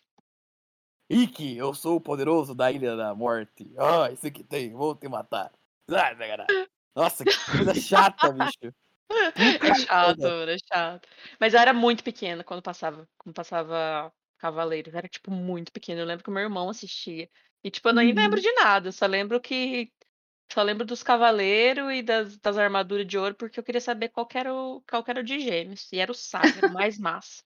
Ikki, eu sou o poderoso da Ilha da Morte. Ah, esse aqui tem, vou te matar. Ah, cara. Nossa, que coisa chata, bicho. *laughs* É chato, é chato. Mas eu era muito pequena quando passava, quando passava Cavaleiros. Era, tipo, muito pequena. Eu lembro que o meu irmão assistia. E, tipo, eu nem Uhum. lembro de nada. eu Só lembro que. Só lembro dos cavaleiros e das, das armaduras de ouro, porque eu queria saber qual que era o, qual que era o de gêmeos. E era o Saga, mais massa.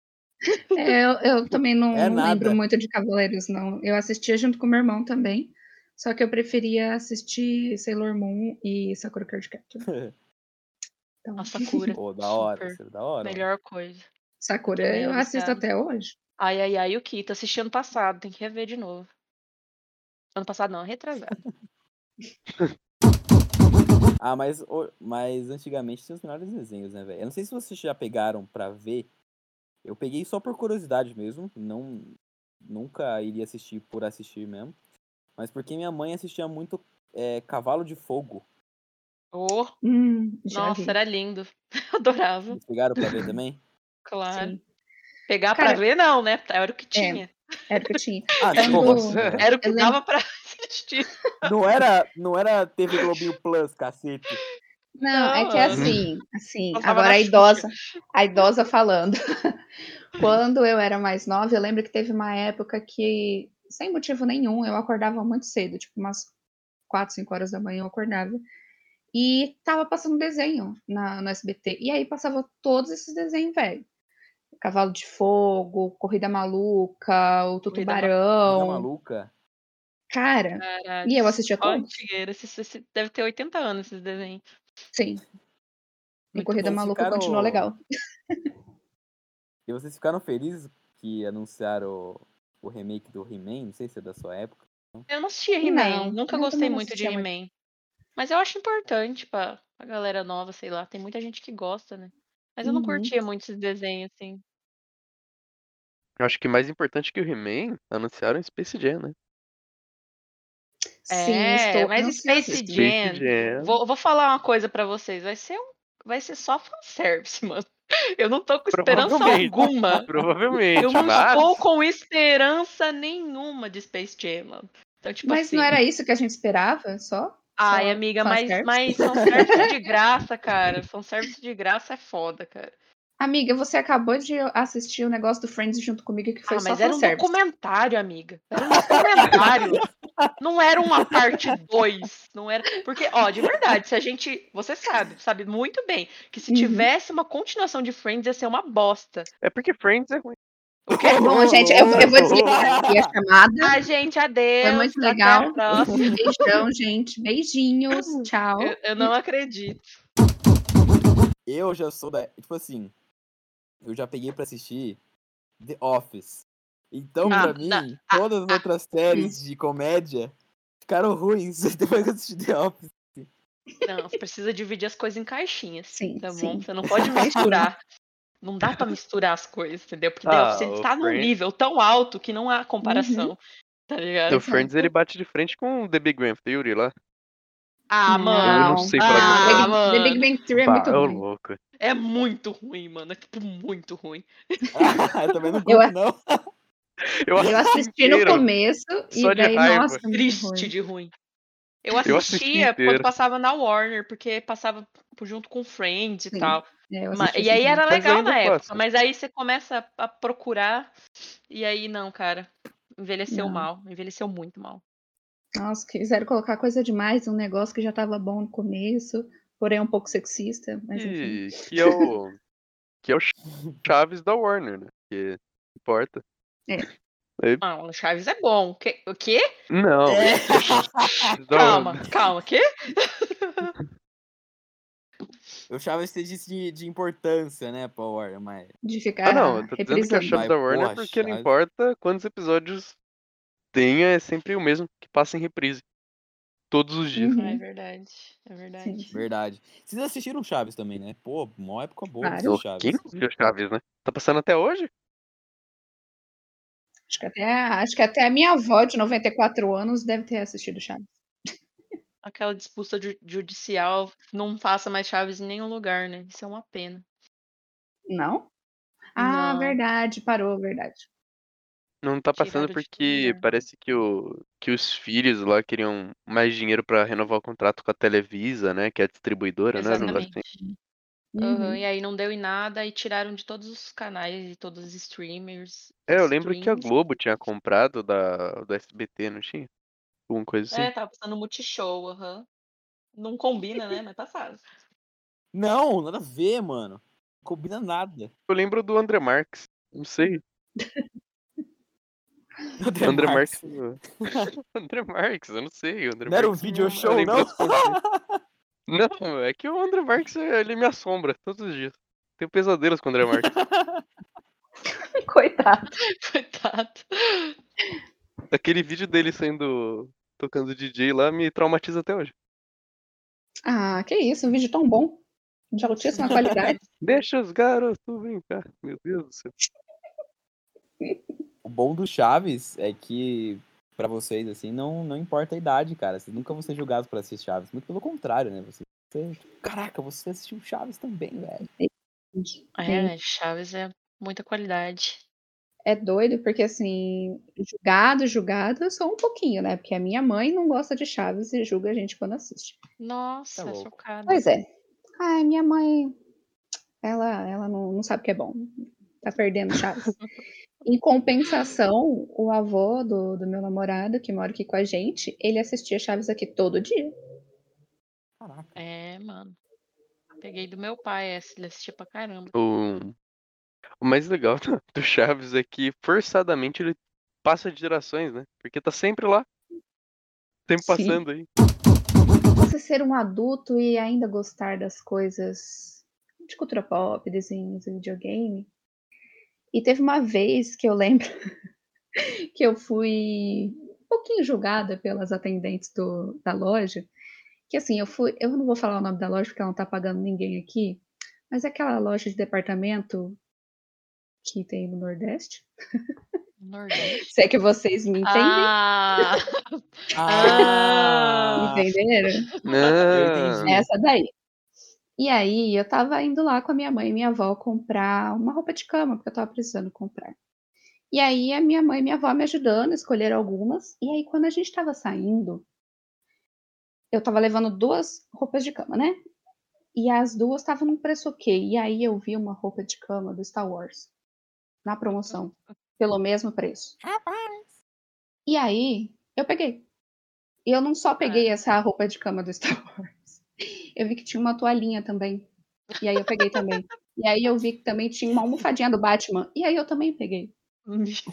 É, eu, eu também não, *laughs* É não lembro muito de Cavaleiros, não. Eu assistia junto com meu irmão também. Só que eu preferia assistir Sailor Moon e Sakura Card Captor. *laughs* Então, A Sakura. *laughs* Pô, da hora, Super. é da hora. Melhor coisa. Sakura eu assisto até hoje. Ai, ai, ai, o Kita. Assisti ano passado, tem que rever de novo. Ano passado não, retrasado. Ah, mas, mas antigamente tinha os melhores desenhos, né, velho? Eu não sei se vocês já pegaram pra ver. Eu peguei só por curiosidade mesmo. Não, nunca iria assistir por assistir mesmo. Mas porque minha mãe assistia muito é, Cavalo de Fogo. Oh, Hum, nossa, vi. era lindo. *laughs* Eu adorava, Vocês pegaram pra ver também? claro. Sim, Pegar pra Cara, ver, não, né? Era o que tinha. era o que tinha. *laughs* Ah, nossa. Era o que dava pra *laughs* assistir. Não era, não era TV Globinho Plus, cacete. Não, é que Não. assim, assim, agora a idosa, a idosa falando. *laughs* Quando eu era mais nova, eu lembro que teve uma época que, sem motivo nenhum, eu acordava muito cedo, tipo umas 4, 5 horas da manhã eu acordava. E tava passando desenho na, no SBT. E aí passava todos esses desenhos, velho. Cavalo de Fogo, Corrida Maluca, o Corrida Ma- Coisa Tubarão. maluca. Cara, Caralho. e eu assistia todos. antigueira. Deve ter 80 anos esses desenhos. Sim. E Muito Corrida bom. Maluca Ficaram- continua legal. *laughs* E vocês ficaram felizes que anunciaram o, o remake do He-Man? Não sei se é da sua época. Eu não assistia He-Man, nunca gostei muito de. He-Man. Mas eu acho importante pra, pra galera nova, sei lá. Tem muita gente que gosta, né? Mas eu não Uhum. curtia muito esses desenhos, assim. Eu acho que mais importante que o He-Man, anunciaram o Space Jam, né? Sim, É, estou mas Space ansiosíssima. Jam, Jam. Vou, vou falar uma coisa pra vocês. Vai ser, um, vai ser só fanservice, *laughs* mano. Eu não tô com esperança Provavelmente. alguma. *laughs* Provavelmente, Eu não mas... estou com esperança nenhuma de Space Jam, mano. Então, tipo Mas assim. não era isso que a gente esperava, só? Ai, Só amiga, mas, fanservice? mas fanservice de graça, cara. Fanservice de graça é foda, cara. Amiga, você acabou de assistir o negócio do Friends junto comigo, que foi Ah, só mas era um fanservice. documentário, amiga. Era um documentário. *laughs* não era uma parte 2. Não era. Porque, ó, de verdade, se a gente. Você sabe, sabe muito bem que se Uhum. tivesse uma continuação de Friends ia ser uma bosta. É porque Friends é ruim. O quê? Bom, gente, eu, eu vou desligar *laughs* aqui a chamada. Ah, gente, adeus. Foi muito até a legal. próxima. Beijão, gente. Beijinhos. *laughs* Tchau. Eu, eu não acredito. Eu já sou da. Tipo assim. Eu já peguei pra assistir The Office. Então, Ah, pra mim, não. todas as outras séries de comédia ficaram ruins *laughs* depois que eu assisti The Office. Não, você precisa dividir as coisas em caixinhas. Sim, Tá bom? sim. Você não pode *laughs* misturar. Não dá pra misturar as coisas, entendeu? Porque The Ah, Office ele o tá num nível tão alto que não há comparação. Tá ligado? O Friends ele bate de frente com The Big Bang Theory lá. Ah, mano. Eu não sei Ah, mano. The Big Bang Theory é Bah, muito ruim. louco. É muito ruim, mano. É tipo muito ruim. *laughs* eu também não curto, não. Eu, Eu assisti no começo e daí, raiva. nossa, muito Triste ruim. de ruim. Eu Eu assisti assistia quando inteiro. passava na Warner, porque passava junto com Friends e Sim, tal. É, e aí era legal na época, passa. mas aí você começa a, a procurar e aí não, cara. Envelheceu Não. mal, envelheceu muito mal. Nossa, quiseram colocar coisa demais, um negócio que já tava bom no começo, porém um pouco sexista, mas enfim. E, que é o *laughs* que é o Chaves da Warner, né? Que importa. Não, o Chaves é bom. O quê? O quê? Não. É. *laughs* Chaves *laughs* Calma, calma, quê? Eu achava isso de, de, de importância, né, pra Warner, mas. De ficar Ah, não, eu tô dizendo que é. Chaves da Warner porra, porque não Chaves- importa quantos episódios tenha, é sempre o mesmo que passa em reprise. Todos os dias. Uhum. É verdade, é verdade. Sim. Verdade. Vocês assistiram Chaves também, né? Pô, uma época boa Claro. Chaves. Quem não viu Chaves, né? Tá passando até hoje? Acho que, até, acho que até a minha avó de 94 anos deve ter assistido Chaves. *laughs* Aquela disputa ju- judicial não passa mais Chaves em nenhum lugar, né? Isso é uma pena. Não? Ah, Não. verdade, parou, verdade. Não tá passando Tiraram de todo porque lugar. parece que, o, que os filhos lá queriam mais dinheiro pra renovar o contrato com a Televisa, né? Que é a distribuidora, né? Negócio assim. Exatamente. Aham, Uhum. E aí não deu em nada e tiraram de todos os canais e todos os streamers. É, eu lembro que a streams. Globo tinha comprado da, do SBT, não tinha? Alguma coisa É, assim. tava passando Multishow, aham. Não combina, né? Mas passaram. Não, nada a ver, mano. Não combina nada. Eu lembro do André Marques. Não sei. *laughs* André André Marques. Marques. *laughs* André Marques, eu não sei. O André Não era um Marques video é show, não? *laughs* Não, é que o André Marques, ele me assombra todos os dias. Tenho pesadelos com o André Marques. *laughs* Coitado. Coitado. Aquele vídeo dele saindo tocando DJ lá me traumatiza até hoje. Ah, que isso, um vídeo tão bom. De altíssima qualidade. Deixa os garotos brincar. Meu Deus do céu. O bom do Chaves é que, pra vocês, assim, não, não importa a idade, cara. Vocês nunca vão ser julgados por assistir Chaves. Muito pelo contrário, né? Você, você- caraca, você assistiu Chaves também, velho. É, Chaves é muita qualidade. É doido, porque assim, julgado, julgado, eu sou um pouquinho, né? Porque a minha mãe não gosta de Chaves e julga a gente quando assiste. Nossa, Tá chocada. Pois é. Ai, minha mãe, ela, ela não, não sabe o que é bom. Tá perdendo Chaves. *laughs* Em compensação, o avô do, do meu namorado, que mora aqui com a gente, ele assistia Chaves aqui todo dia. Caraca. É, mano. Peguei do meu pai essa, ele assistia pra caramba. O, o mais legal do, do Chaves é que forçadamente ele passa de gerações, né? Porque tá sempre lá. Sempre Sim. passando aí. Você ser um adulto e ainda gostar das coisas de cultura pop, desenhos e videogame. E teve uma vez que eu lembro *laughs* que eu fui um pouquinho julgada pelas atendentes do, da loja. Que assim, eu fui. Eu não vou falar o nome da loja porque ela não tá pagando ninguém aqui. Mas é aquela loja de departamento que tem no Nordeste. Nordeste. Se é que vocês me entendem. Ah! Ah! Entenderam? Não. Essa daí. E aí, eu tava indo lá com a minha mãe e minha avó comprar uma roupa de cama, porque eu tava precisando comprar. E aí, a minha mãe e minha avó me ajudando a escolher algumas. E aí, quando a gente tava saindo, eu tava levando duas roupas de cama, né? E as duas estavam num preço ok. E aí, eu vi uma roupa de cama do Star Wars na promoção, pelo mesmo preço. E aí, eu peguei. E eu não só peguei essa roupa de cama do Star Wars. Eu vi que tinha uma toalhinha também. E aí eu peguei também. E aí eu vi que também tinha uma almofadinha do Batman. E aí eu também peguei.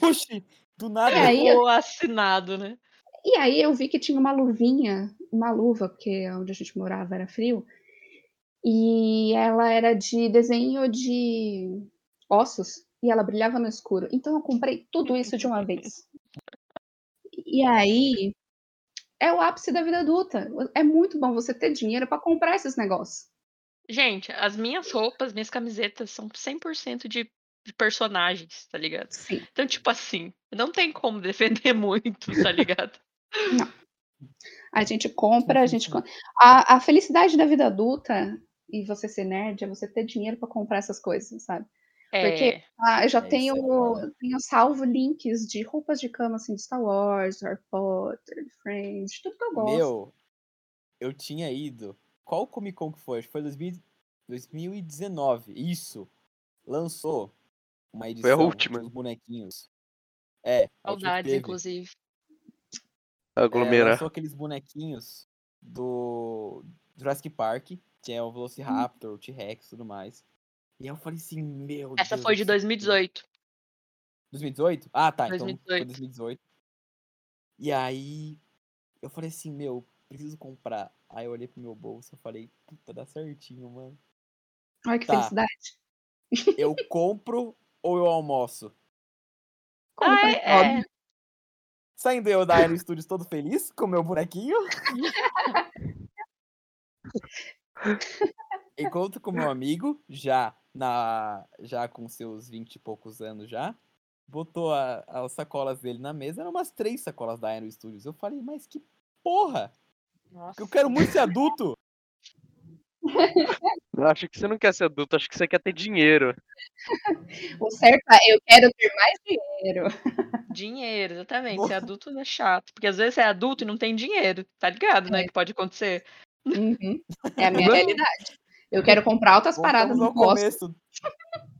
Oxi, do nada. E aí, Ficou assinado, né? e aí eu vi que tinha uma luvinha, uma luva, porque onde a gente morava era frio. E ela era de desenho de ossos. E ela brilhava no escuro. Então eu comprei tudo isso de uma vez. E aí é o ápice da vida adulta. É muito bom você ter dinheiro para comprar esses negócios. Gente, as minhas roupas, minhas camisetas são 100% de, de personagens, tá ligado? Sim. Então, tipo assim, não tem como defender *laughs* muito, tá ligado? A gente compra, a gente. com- A, a felicidade da vida adulta e você ser nerd é você ter dinheiro para comprar essas coisas, sabe? Porque É, ah, eu já É, tenho, é tenho salvo links de roupas de cama assim de Star Wars, Harry Potter, Friends, de tudo que eu gosto. Meu, eu tinha ido. Qual Comic Con que foi? Acho que foi 2000 2019. Isso. Lançou uma edição última. dos bonequinhos. É, a que saudades, inclusive. É, Aglomerar. lançou aqueles bonequinhos do Jurassic Park, que é o Velociraptor, o T-Rex e tudo mais. E aí eu falei assim, meu Essa Deus foi de céu. 2018. 2018? Ah, tá. Então foi 2018. 2018. E aí eu falei assim, meu, preciso comprar. Aí eu olhei pro meu bolso e falei, puta, dá certinho, mano. Olha que Tá. felicidade. *laughs* Eu compro ou eu almoço? Compra, Ah, é, é. Saindo eu da Aero Studios todo feliz com o meu bonequinho. *laughs* Encontro com meu amigo, já na já com seus 20 e poucos anos já. Botou a- as sacolas dele na mesa, eram umas três sacolas da Aero Studios. Eu falei, mas que porra! Nossa. Eu quero muito ser adulto! *laughs* Eu acho que você não quer ser adulto, acho que você quer ter dinheiro. *laughs* O certo é eu quero ter mais dinheiro. *laughs* Dinheiro, exatamente. Ser adulto é chato. Porque às vezes você é adulto e não tem dinheiro. Tá ligado, né? É. Que pode acontecer. Uhum. É a minha realidade. Eu quero comprar outras paradas, Voltamos não gosto. começo. *laughs*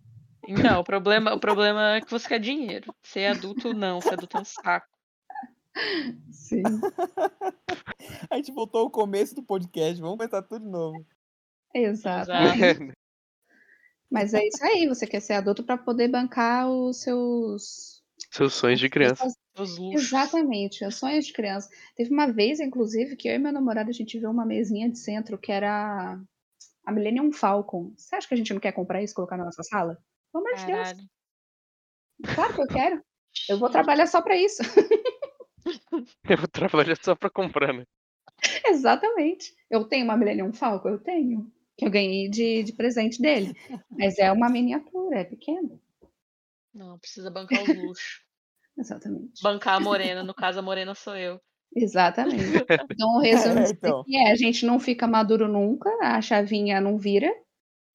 Então, o problema, o problema é que você quer dinheiro. Ser adulto, não. Ser adulto é um saco. Sim. *laughs* A gente voltou ao começo do podcast. Vamos começar tudo de novo. Exato. Exato. *laughs* Mas é isso aí, você quer ser adulto para poder bancar os seus. Seus sonhos de criança. Os luxos. Exatamente, os sonhos de criança. Teve uma vez, inclusive, que eu e meu namorado a gente viu uma mesinha de centro que era a Millennium Falcon. Você acha que a gente não quer comprar isso e colocar na nossa sala? Pelo amor de Deus. Claro que eu quero. Eu vou trabalhar só para isso. *laughs* Eu vou trabalhar só pra comprar, né? Exatamente. Eu tenho uma Millennium Falcon? Eu tenho. Que eu ganhei de, de presente dele. Mas é uma miniatura, é pequena. Não, precisa bancar os luxos. *laughs* Exatamente. Bancar a morena. No caso, a morena sou eu. Exatamente. *laughs* Então, o resumo É, então. aqui é: a gente não fica maduro nunca, a chavinha não vira,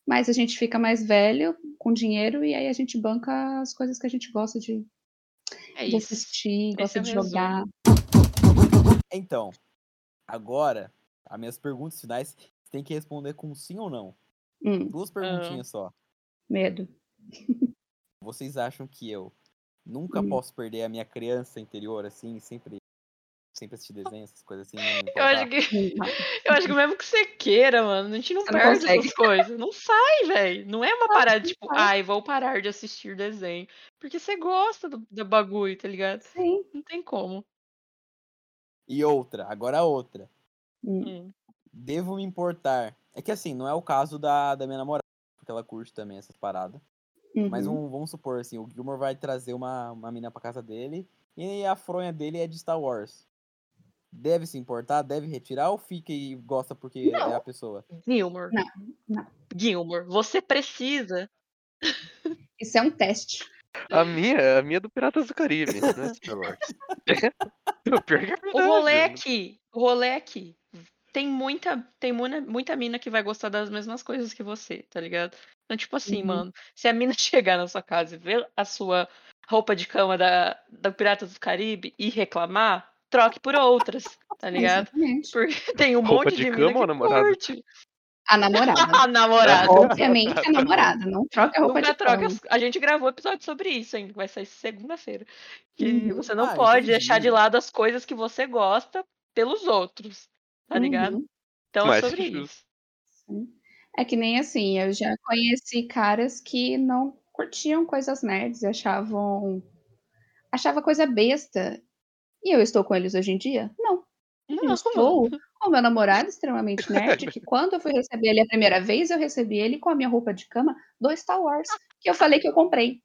mas a gente fica mais velho, com dinheiro, e aí a gente banca as coisas que a gente gosta de, É de isso. assistir, Esse gosta é de resumo. jogar. Então, agora, as minhas perguntas finais você tem que responder com sim ou não. Hum, Duas perguntinhas só. medo. Vocês acham que eu nunca Hum. posso perder a minha criança interior, assim, sempre, sempre assistir *laughs* desenho, essas coisas assim? não me Eu acho que. Não. Eu acho que mesmo que você queira, mano, a gente não Você não perde consegue. essas coisas. Não sai, velho. Não é uma parada tipo, ai, vou parar de assistir desenho. Porque você gosta do, do bagulho, tá ligado? Sim. Não tem como. E outra, agora outra. Hum, Hum. Devo me importar. É que assim, não é o caso da, da minha namorada, porque ela curte também essas paradas. Mas uhum. um- vamos supor assim, o Gilmore vai trazer uma, uma mina pra casa dele e a fronha dele é de Star Wars. Deve se importar? Deve retirar ou fica e gosta porque Não. é a pessoa? Gilmore. Não, não. Gilmore, você precisa. Isso é um teste. A minha, a minha é do Piratas do Caribe, *laughs* é Wars. *laughs* o pior que é O rolê né? aqui, o rolê aqui. Tem muita, tem muita, muita mina que vai gostar das mesmas coisas que você, tá ligado? Então, tipo assim, Uhum. mano, se a mina *laughs* chegar na sua casa e ver a sua roupa de cama da, da Piratas do Caribe e reclamar, troque por outras, tá ligado? Exatamente. Porque *laughs* tem um Roupa monte de de, cama mina ou que namorada? curte. A namorada. *laughs* A namorada. Obviamente a namorada. Não troca a roupa Nunca de troca. A gente gravou episódio sobre isso, hein? Vai sair segunda-feira. Que Uhum. você não Ah, pode deixar de lado as coisas que você gosta pelos outros, tá ligado? Uhum. Então é sobre isso. Sim. É que nem assim, eu já conheci caras que não curtiam coisas nerds e achavam. achava coisa besta. E eu estou com eles hoje em dia? Não. Eu Não, estou com meu namorado extremamente *laughs* nerd, que quando eu fui receber ele a primeira vez, eu recebi ele com a minha roupa de cama do Star Wars, que eu falei que eu comprei.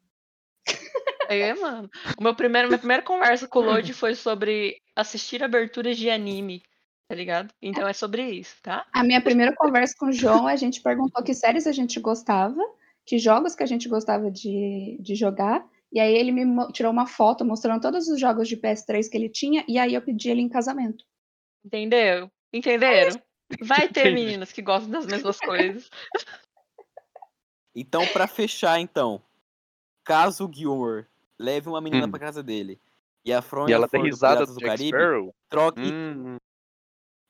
É, mano. O meu primeiro, minha primeira conversa com o Lodi *laughs* foi sobre assistir aberturas de anime, tá ligado? Então é sobre isso, tá? A minha primeira conversa com o João, a gente perguntou que séries a gente gostava, que jogos que a gente gostava de, de jogar. E aí ele me tirou uma foto mostrando todos os jogos de PS3 que ele tinha, e aí eu pedi ele em casamento. Entendeu? Entenderam? Vai ter Entendi. meninas que gostam das mesmas coisas. Então, pra fechar, então, caso o Gilmore leve uma menina Hum. pra casa dele e a E fronha ela for tem do risada do do Jack Caribe, Sparrow? troque, Hum,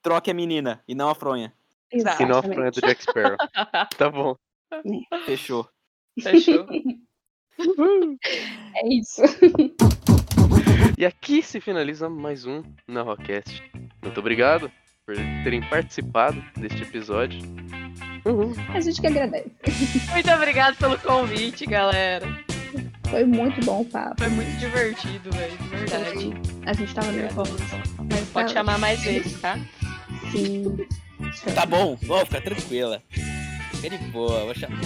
troque a menina e não a fronha. Exato. e não a fronha do Jack Sparrow. *laughs* Tá bom. Fechou. Fechou. *laughs* *laughs* É isso. E aqui se finaliza mais um na Rockcast. Muito obrigado por terem participado deste episódio. Uhul. A gente que agradece. Muito obrigado pelo convite, galera. Foi muito bom o papo. Foi muito divertido, velho. De verdade. A gente tava nervoso. Mas Pode tá- chamar mais vezes, tá? Sim. Tá bom, ó, fica tranquila. Fica de boa, vou chamar.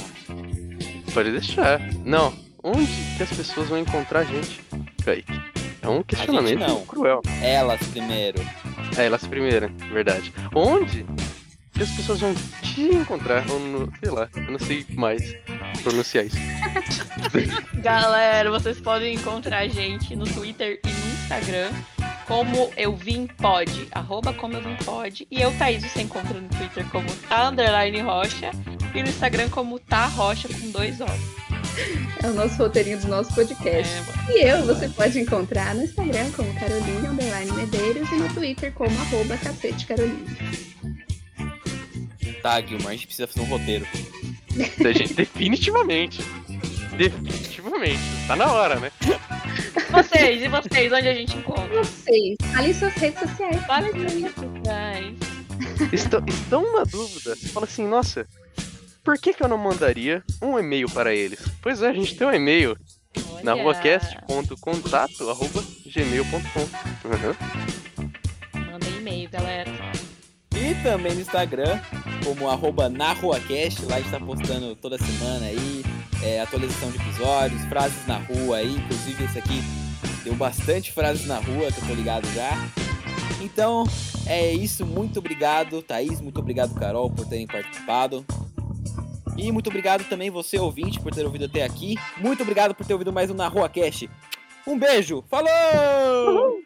Pode deixar. Não, onde que as pessoas vão encontrar a gente, Kaique? É um questionamento não. cruel. Elas primeiro. É, elas primeiro, verdade. Onde que as pessoas vão te encontrar? Ou no, sei lá, eu não sei mais pronunciar isso. *laughs* Galera, vocês podem encontrar a gente no Twitter e no Instagram como eu vim pode, arroba como eu vim pode. E eu, Thaís, você encontra no Twitter como tá underline rocha. E no Instagram como Tá Rocha com dois Os. É o nosso roteirinho do nosso podcast. É, E eu você pode encontrar no Instagram como Caroline Underline Medeiros e no Twitter como arroba Cacete Caroline. Tá, Gilmar, a gente precisa fazer um roteiro. Da gente, definitivamente. Definitivamente. Tá na hora, né? vocês, e vocês, onde a gente encontra? Vocês, ali suas redes sociais. Para de redes sociais. Estão, estão na dúvida. Você fala assim, nossa, por que, que eu não mandaria um e-mail para eles? Pois é, a gente tem um e-mail na Olha, ruacast.contato.gmail.com. Uhum. Mandem e-mail, galera. E também no Instagram, como arroba narruacast, lá a gente tá postando toda semana aí, é, atualização de episódios, frases na rua aí, inclusive esse aqui deu bastante frases na rua, que eu tô ligado já. Então, é isso, muito obrigado, Thaís, muito obrigado, Carol, por terem participado. E muito obrigado também você, ouvinte, por ter ouvido até aqui. Muito obrigado por ter ouvido mais um Na Rua Cast. Um beijo, falou!